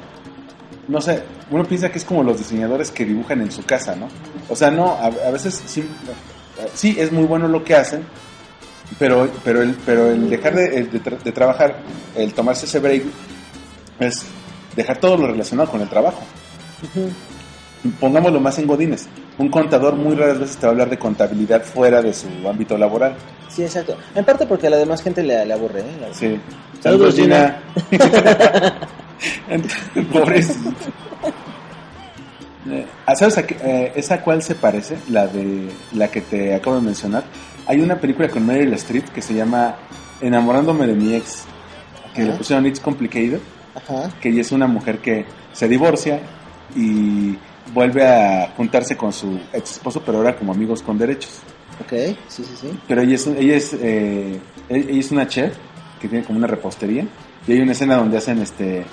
no sé, uno piensa que es como los diseñadores que dibujan en su casa, ¿no? O sea, no, a, a veces sí, sí es muy bueno lo que hacen, pero, pero, el, pero el dejar de, de tra- de trabajar, el tomarse ese break, es dejar todo lo relacionado con el trabajo. Pongámoslo más en Godines. Un contador muy raras veces te va a hablar de contabilidad fuera de su ámbito laboral. Sí, exacto. En parte porque a la demás gente le, le aburre, ¿eh? La- Sí. Saludos, Gina. Pobrecito. Eh, ¿Sabes a qué- eh, esa cuál se parece? La de la que te acabo de mencionar. Hay una película con Meryl Streep que se llama Enamorándome de mi ex, que le pusieron It's Complicated, Ajá. que ella es una mujer que se divorcia y vuelve a juntarse con su ex esposo, pero ahora como amigos con derechos. Ok, sí, sí, sí. Pero ella es, ella es, eh, ella es una chef que tiene como una repostería. Y hay una escena donde hacen este.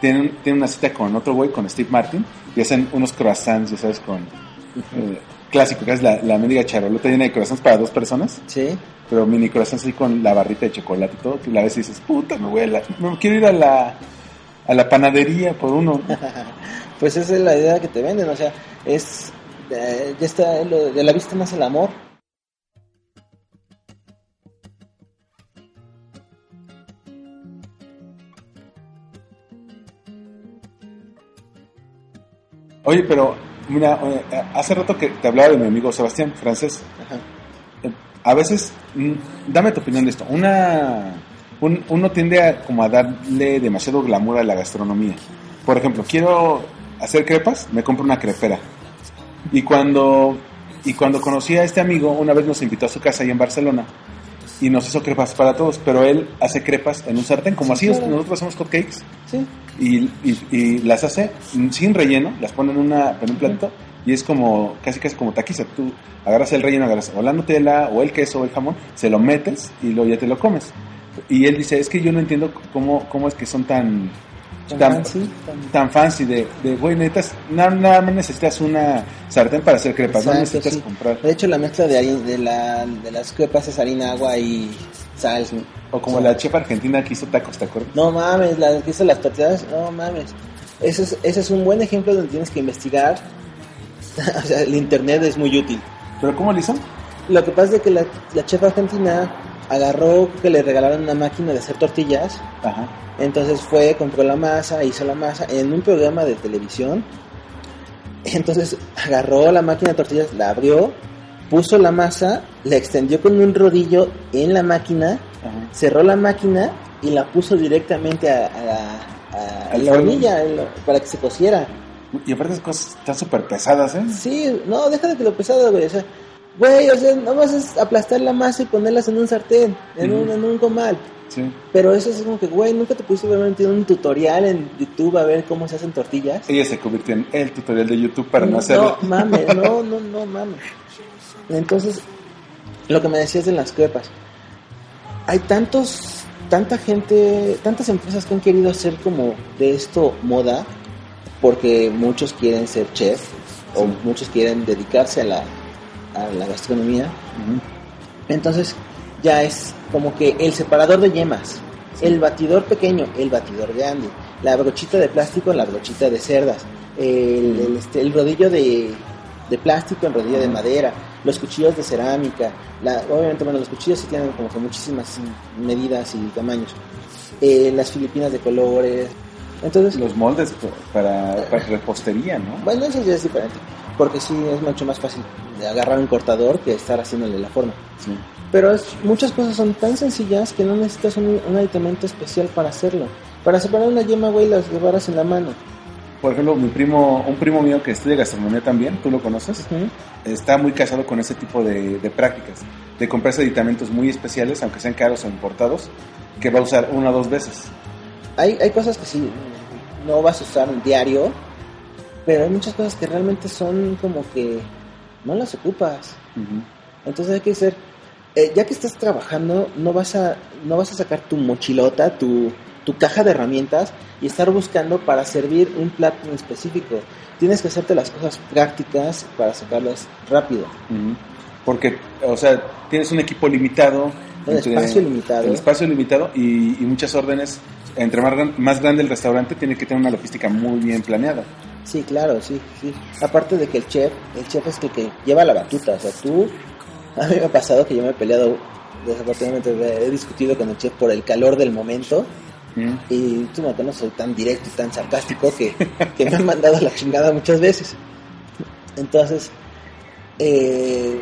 Tienen, tienen una cita con otro güey, con Steve Martin, y hacen unos croissants, ya sabes, con. eh, clásico, que es la, la mendiga charolota llena de croissants para dos personas, Sí. pero mini croissants así con la barrita de chocolate y todo. Que la ves y dices, puta, me voy a la. Me quiero ir a la. A la panadería por uno. Pues esa es la idea que te venden, o sea, es. eh, ya está, lo de la vista más el amor. Oye, pero, mira, eh, hace rato que te hablaba de mi amigo Sebastián, francés. Ajá. Eh, a veces, mm, dame tu opinión de esto. Una, un- uno tiende a, como a darle demasiado glamour a la gastronomía. Por ejemplo, quiero hacer crepas, me compro una crepera. Y cuando, y cuando conocí a este amigo, una vez nos invitó a su casa ahí en Barcelona y nos hizo crepas para todos, pero él hace crepas en un sartén, como Sí, así claro. nosotros hacemos hotcakes Sí. y, y- y las hace sin relleno, las pone en, una, en un plato y es como, casi casi como taquiza. Tú agarras el relleno, agarras o la Nutella o el queso o el jamón, se lo metes y luego ya te lo comes. Y él dice, es que yo no entiendo cómo, cómo es que son tan... Tan tan, fancy, tan- tan fancy de, de güey, necesitas, nada, nada más necesitas una sartén para hacer crepas, no necesitas sí. comprar. De hecho, la mezcla de, harina, de, la, de las crepas es harina, agua y sal. O como la chef argentina que hizo tacos, ¿te acuerdas? No mames, la que hizo las tortillas, no mames. Ese es, ese es un buen ejemplo donde tienes que investigar. o sea, el internet es muy útil. ¿Pero cómo lo hizo? Lo que pasa es que la, la chef argentina agarró que le regalaron una máquina de hacer tortillas. Ajá. Entonces fue, compró la masa, hizo la masa en un programa de televisión. Entonces agarró la máquina de tortillas, la abrió, puso la masa, la extendió con un rodillo en la máquina, Ajá. cerró la máquina y la puso directamente a, a la, a- a Al la fuego. hornilla para que se cociera. Y aparte esas cosas están súper pesadas, ¿eh? Sí, no, deja de que lo pesado, güey. O sea, güey, o sea, nomás es aplastar la masa y ponerlas en un sartén, en, un, en un comal. Sí. Pero eso es como que, güey, nunca te pudiste haber metido un tutorial en YouTube a ver cómo se hacen tortillas. Ella se convirtió en el tutorial de YouTube para no hacerlo. No mames, no, no, no mames. Entonces, lo que me decías de las crepas. Hay tantos, tanta gente, tantas empresas que han querido hacer como de esto moda, porque muchos quieren ser chef o muchos quieren dedicarse a la, a la gastronomía. Entonces, ya es como que el separador de yemas, el batidor pequeño, el batidor grande, la brochita de plástico, la brochita de cerdas, el, el, este, el rodillo de, de plástico en rodillo de madera, los cuchillos de cerámica, la, obviamente, bueno, los cuchillos sí tienen como que muchísimas medidas y tamaños, eh, las filipinas de colores, entonces, Los moldes para, para repostería, ¿no? bueno, eso ya es diferente, porque sí es mucho más fácil agarrar un cortador que estar haciéndole la forma. Sí. Pero es- muchas cosas son tan sencillas que no necesitas un, un aditamento especial para hacerlo. Para separar una yema, güey, las llevaras en la mano. Por ejemplo, mi primo, un primo mío que estudia gastronomía también, tú lo conoces, Ujú. está muy casado con ese tipo de, de prácticas, de comprarse aditamentos muy especiales, aunque sean caros o importados, que va a usar una o dos veces. Hay, hay cosas que sí, no vas a usar un diario, pero hay muchas cosas que realmente son como que no las ocupas. Entonces hay que ser, eh, ya que estás trabajando, no vas a, no vas a sacar tu mochilota, tu, tu caja de herramientas y estar buscando para servir un plato en específico. Tienes que hacerte las cosas prácticas para sacarlas rápido. Porque, o sea, tienes un equipo limitado. El entre- espacio limitado. El espacio limitado y, y muchas órdenes. Entre más, gran- más grande el restaurante, tiene que tener una logística muy bien planeada. Sí, claro, sí, sí. Aparte de que el chef, el chef es el que lleva la batuta. O sea, tú, a mí me ha pasado que yo me he peleado, desafortunadamente he discutido con el chef por el calor del momento. Ujú. Y tú no no soy tan directo y tan sarcástico que, que me han mandado a la chingada muchas veces. Entonces, eh,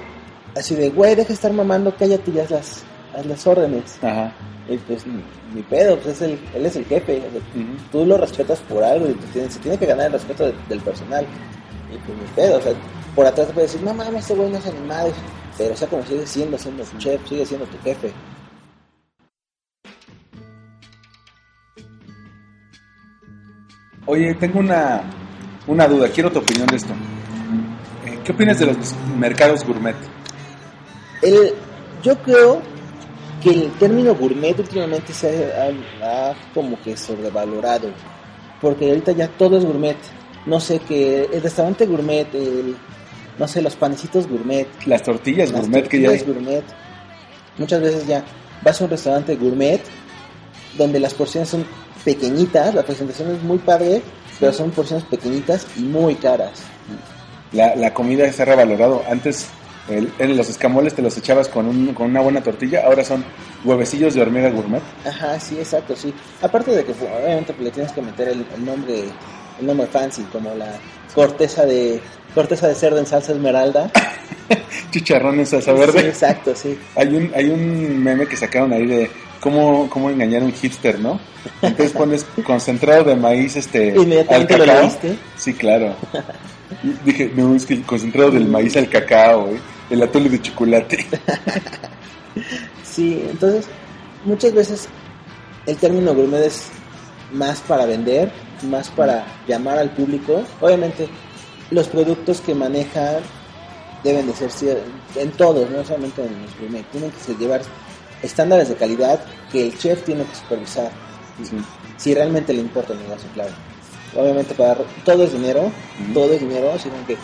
así de, güey, deja de estar mamando, cállate y haz las, haz las órdenes. Ajá. Y pues, ni, ni pedo, pues es el, él es el jefe. o sea, Ujú. tú lo respetas por algo y tú tienes, se tiene que ganar el respeto de- del personal. Y pues ni pedo, o sea, por atrás te puede decir, no mames, este güey no es animado. Pero o sea, como sigue siendo, siendo tu chef, sigue siendo tu jefe. Oye, tengo una, una duda, quiero tu opinión de esto. Eh, ¿Qué opinas de los mercados gourmet? El, yo creo que el término gourmet últimamente se ha, ha como que sobrevalorado. Porque ahorita ya todo es gourmet. No sé que el restaurante gourmet, el, no sé, los panecitos gourmet, Las tortillas las gourmet que ya hay. tortillas gourmet. Muchas veces ya vas a un restaurante gourmet donde las porciones son pequeñitas, la presentación es muy padre, pero son porciones pequeñitas y muy caras. La, la comida se ha revalorado. Antes el- en los escamoles te los echabas con, un, con una buena tortilla, ahora son huevecillos de hormiga gourmet. Ajá, sí, exacto, sí. Aparte de que obviamente pues, le tienes que meter el, el nombre el nombre fancy como la corteza de corteza de cerdo en salsa esmeralda. Chicharrón en salsa Sí, verde. exacto, sí. Hay un, hay un meme que sacaron ahí de cómo, cómo engañar a un hipster, ¿no? Entonces pones concentrado de maíz este Inmediatamente al lo leíste. Sí, claro. Dije, no, es que el concentrado del maíz al cacao, güey. El atole de chocolate. Sí, entonces muchas veces el término gourmet es más para vender, más para llamar al público. Obviamente los productos que manejan deben de ser en todos, no solamente en los gourmet, tienen que llevar estándares de calidad que el chef tiene que supervisar. Sí. si realmente le importa el negocio, claro. Obviamente para todo es dinero, todo es dinero, así como que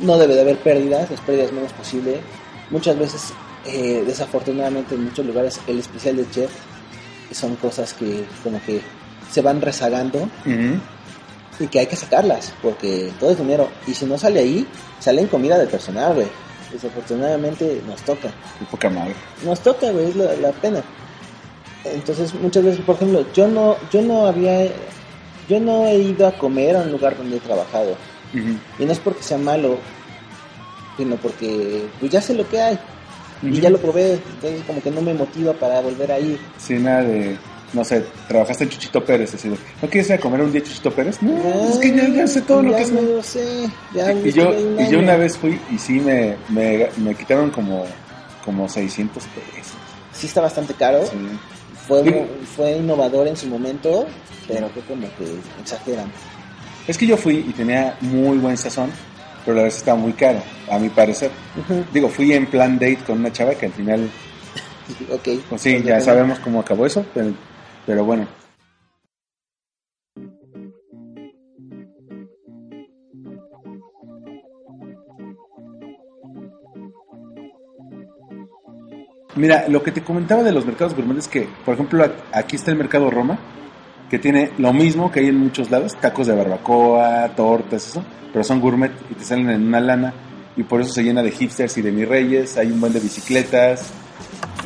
no debe de haber pérdidas, las pérdidas menos posible. Muchas veces, eh, desafortunadamente en muchos lugares, el especial de chef son cosas que como que se van rezagando y que hay que sacarlas, porque todo es dinero. Y si no sale ahí, sale en comida del personal, güey. Desafortunadamente nos toca. Qué poca madre. Nos toca, güey, es la, la pena. Entonces, muchas veces, por ejemplo, yo no, yo no había, yo no he ido a comer a un lugar donde he trabajado. Y no es porque sea malo, sino porque pues ya sé lo que hay. Y ya lo probé, entonces como que no me motiva para volver a ir. Sí, nada de, no sé, trabajaste en Chuchito Pérez, así de, ¿no quieres ir a comer un día Chuchito Pérez? No, es que ya, ya sé todo lo que es. me lo sé, ya Y yo, ahí un y yo una vez fui y sí me, me, me quitaron como, como 600 pesos. Sí está bastante caro, Sí. Fue, fue innovador en su momento, pero fue como que exageran. Es que yo fui y tenía muy buen sazón, pero la vez estaba muy caro, a mi parecer. Digo, fui en plan date con una chava que al final, ok. pues sí, Pues ya sabemos cómo acabó eso, pero, pero bueno. Mira, lo que te comentaba de los mercados gourmet es que, por ejemplo, aquí está el mercado Roma, que tiene lo mismo que hay en muchos lados, tacos de barbacoa, tortas, eso, pero son gourmet y te salen en una lana y por eso se llena de hipsters y de mis reyes, hay un buen de bicicletas,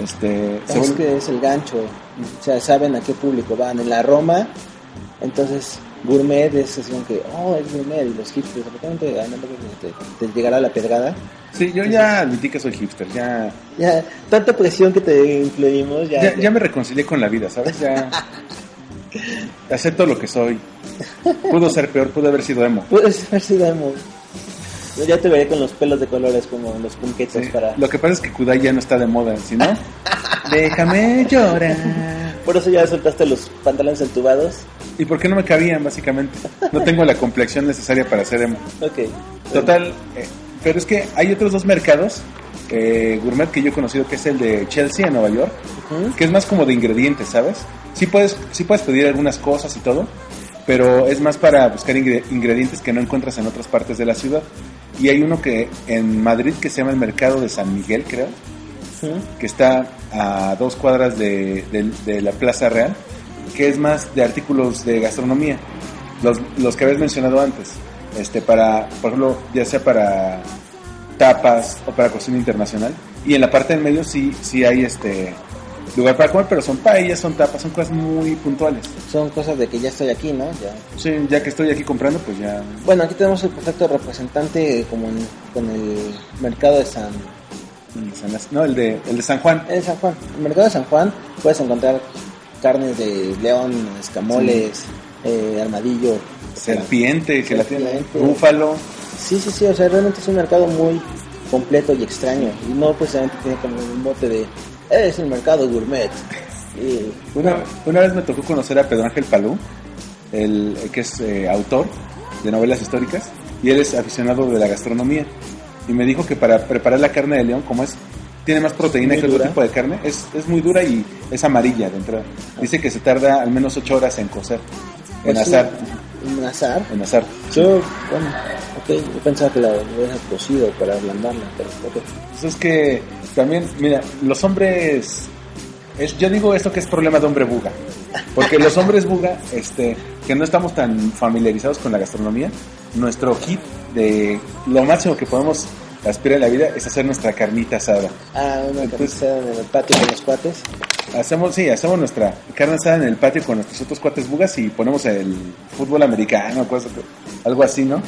este, Es vuelve- que es el gancho, o sea, saben a qué público van. En la Roma, entonces gourmet es así como que, oh, es gourmet, y los hipsters, repente, ah, te, te llegará la pedrada. Sí, yo ya admití que soy hipster, ya, Ya, tanta presión que te influimos, ya. ya, ya me reconcilié con la vida, ¿sabes? Ya acepto lo que soy. Pudo ser peor, pudo haber sido emo. Puedes ver si damos. Yo ya te veré con los pelos de colores como los punquetos Sí, para... Lo que pasa es que Kudai ya no está de moda, ¿sí no? Déjame llorar. Por eso ya soltaste los pantalones entubados. ¿Y por qué no me cabían, básicamente? No tengo la complexión necesaria para hacer emo. Ok. Total, eh, pero es que hay otros dos mercados eh, gourmet que yo he conocido, que es el de Chelsea en Nueva York, Ujú. que es más como de ingredientes, ¿sabes? Sí puedes, sí puedes pedir algunas cosas y todo, pero es más para buscar ingre- ingredientes que no encuentras en otras partes de la ciudad. Y hay uno que en Madrid que se llama el Mercado de San Miguel, creo, Que está a dos cuadras de, de- de la Plaza Real, que es más de artículos de gastronomía, los, los que habías mencionado antes, este para, por ejemplo, ya sea para tapas o para cocina internacional, y en la parte del medio sí, sí hay este lugar para comer, pero son paellas, son tapas, son cosas muy puntuales. Son cosas de que ya estoy aquí, ¿no? Ya. Sí, ya que estoy aquí comprando, pues ya... Bueno, aquí tenemos el contacto representante como en- con el mercado de San, No, el de, el de San Juan. en San Juan. En el mercado de San Juan puedes encontrar carnes de león, escamoles, eh, armadillo, Serpiente, que la tiene, búfalo. Sí, sí, sí, o sea, realmente es un mercado muy completo y extraño. Y no precisamente tiene como un mote de, "Eh, es el mercado gourmet. Y, Una, una vez me tocó conocer a Pedro Ángel Palú, el, el que es eh, autor de novelas históricas, y él es aficionado de la gastronomía. Y me dijo que para preparar la carne de león, como es, tiene más proteína que otro dura. tipo de carne, es, es muy dura y es amarilla de entrada. Dice que se tarda al menos 8 horas en cocer, en Pues asar, En azar. en asar. Yo, bueno, ok, yo pensaba que la hubiera cocido para ablandarla, pero ok. Pues es que también, mira, los hombres, es, yo digo esto que es problema de hombre buga, porque los hombres buga, este, que no estamos tan familiarizados con la gastronomía, nuestro hit de lo máximo que podemos aspirar en la vida es hacer nuestra carnita asada. Ah, una Entonces- carniza en el patio con los cuates. Hacemos, sí, hacemos nuestra carne asada en el patio con nuestros otros cuates bugas y ponemos el fútbol americano, cosas, algo así, ¿no?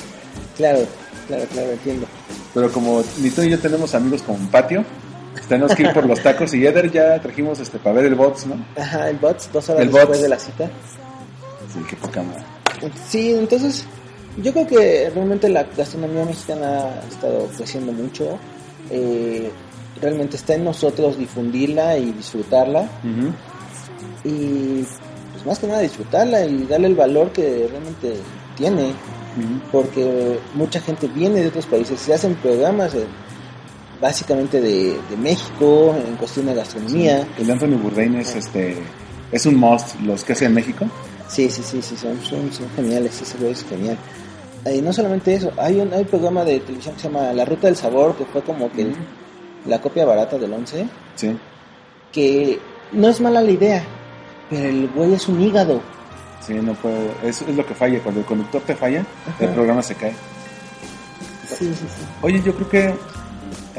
Claro, claro, claro, entiendo. Pero como ni tú ni yo tenemos amigos con patio, pues tenemos que ir por los tacos y Eder ya trajimos este para ver el bots, ¿no? Ajá, el bots, dos horas El después bots. de la cita. Sí, qué poca madre. Sí, entonces yo creo que realmente la gastronomía mexicana ha estado creciendo mucho. Eh, realmente está en nosotros difundirla y disfrutarla. Y pues más que nada disfrutarla y darle el valor que realmente tiene. Porque mucha gente viene de otros países, se hacen programas eh, básicamente de, de México en cuestión de gastronomía. El Anthony Bourdain es este es un must los que hace en México. Sí, sí, sí, sí, son, son, son geniales, ese güey es genial. Y no solamente eso, hay un, hay un programa de televisión que se llama La Ruta del Sabor, que fue como que la copia barata del 11, Sí. que no es mala la idea, pero el güey es un hígado. Sí, no puedo, es, es lo que falla, cuando el conductor te falla, el programa se cae. Sí, sí, sí. Oye, yo creo que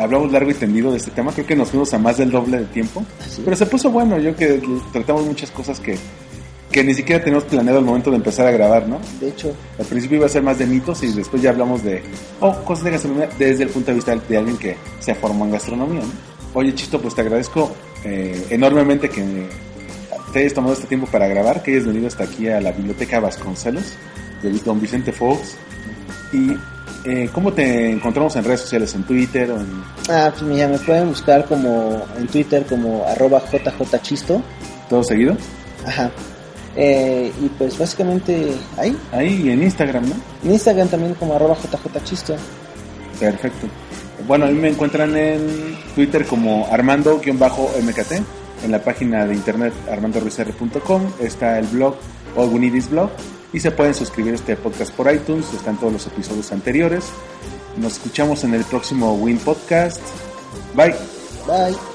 hablamos largo y tendido de este tema, creo que nos fuimos a más del doble de tiempo, Así. pero se puso bueno, yo que tratamos muchas cosas que, que ni siquiera teníamos planeado al momento de empezar a grabar, ¿no? De hecho, Al principio iba a ser más de mitos y después ya hablamos de oh, cosas de gastronomía desde el punto de vista de alguien que se formó en gastronomía. ¿no? Oye, Chito, pues te agradezco eh, enormemente que te hayas tomado este tiempo para grabar, que hayas venido hasta aquí a la Biblioteca Vasconcelos de Don Vicente Fox. ¿Y eh, cómo te encontramos en redes sociales? ¿En Twitter? O en... ah, pues mira, me pueden buscar como en Twitter como arroba jjchisto. ¿Todo seguido? Ajá. Eh, y pues básicamente ahí. Ahí y en Instagram, ¿no? En Instagram también como arroba jjchisto. Perfecto. Bueno, a mí me encuentran en Twitter como Armando-MKT, en la página de internet armandoruizr.com, está el blog All We Need Is Blog, y se pueden suscribir a este podcast por iTunes, están todos los episodios anteriores. Nos escuchamos en el próximo Win Podcast. Bye. Bye.